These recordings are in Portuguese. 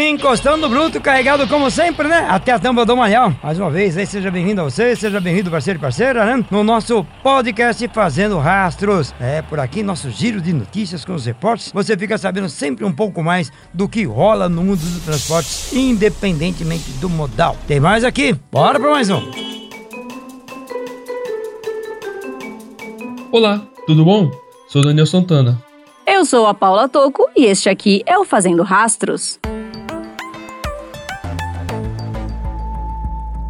Encostando bruto, carregado como sempre, né? Até a tampa do manhã. Mais uma vez, aí seja bem-vindo a você, seja bem-vindo, parceiro e parceira, né? No nosso podcast Fazendo Rastros. É, por aqui, nosso giro de notícias com os repórteres. Você fica sabendo sempre um pouco mais do que rola no mundo dos transportes, independentemente do modal. Tem mais aqui? Bora pra mais um. Olá, tudo bom? Sou Daniel Santana. Eu sou a Paula Toco e este aqui é o Fazendo Rastros.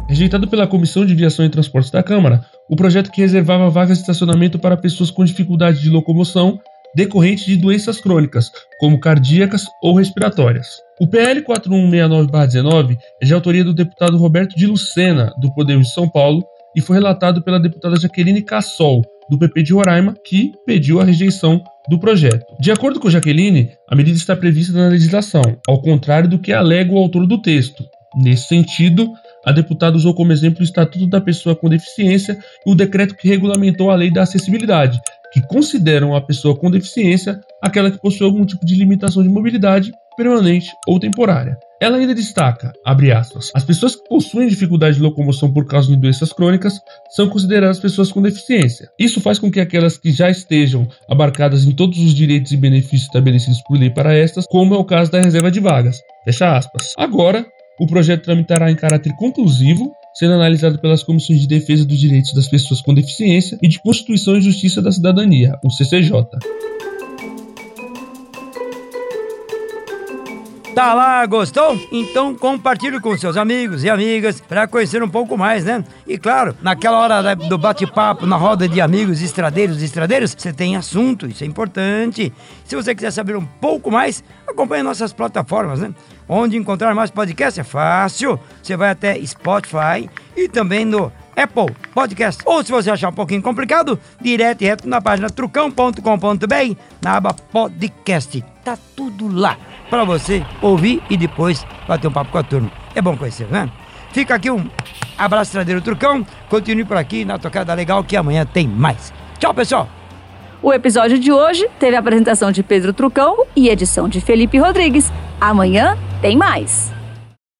Rejeitado pela Comissão de Viação e Transportes da Câmara, o projeto que reservava vagas de estacionamento para pessoas com dificuldade de locomoção decorrente de doenças crônicas, como cardíacas ou respiratórias. O PL 4169-19 é de autoria do deputado Roberto de Lucena, do Podemos de São Paulo, e foi relatado pela deputada Jaqueline Cassol, do PP de Roraima, que pediu a rejeição do projeto. De acordo com Jaqueline, a medida está prevista na legislação, ao contrário do que alega o autor do texto. Nesse sentido, a deputada usou como exemplo o Estatuto da Pessoa com Deficiência e o decreto que regulamentou a Lei da Acessibilidade, que consideram a pessoa com deficiência aquela que possui algum tipo de limitação de mobilidade permanente ou temporária. Ela ainda destaca, aspas, as pessoas que possuem dificuldade de locomoção por causa de doenças crônicas são consideradas pessoas com deficiência. Isso faz com que aquelas que já estejam abarcadas em todos os direitos e benefícios estabelecidos por lei para estas, como é o caso da reserva de vagas. Fecha aspas. Agora, o projeto tramitará em caráter conclusivo, sendo analisado pelas Comissões de Defesa dos Direitos das Pessoas com Deficiência e de Constituição e Justiça da Cidadania, o CCJ. Tá lá, gostou? Então compartilhe com seus amigos e amigas para conhecer um pouco mais, né? E claro, naquela hora do bate-papo, na roda de amigos estradeiros e estradeiras, você tem assunto, isso é importante. Se você quiser saber um pouco mais, acompanhe nossas plataformas, né? Onde encontrar mais podcast é fácil. Você vai até Spotify e também no Apple Podcast. Ou se você achar um pouquinho complicado, direto e reto na página trucão.com.br, na aba podcast. Tá tudo lá para você ouvir e depois bater um papo com a turma. É bom conhecer, né? Fica aqui um abraço tradeiro Trucão. Continue por aqui na tocada legal que amanhã tem mais. Tchau, pessoal! O episódio de hoje teve a apresentação de Pedro Trucão e edição de Felipe Rodrigues. Amanhã tem mais.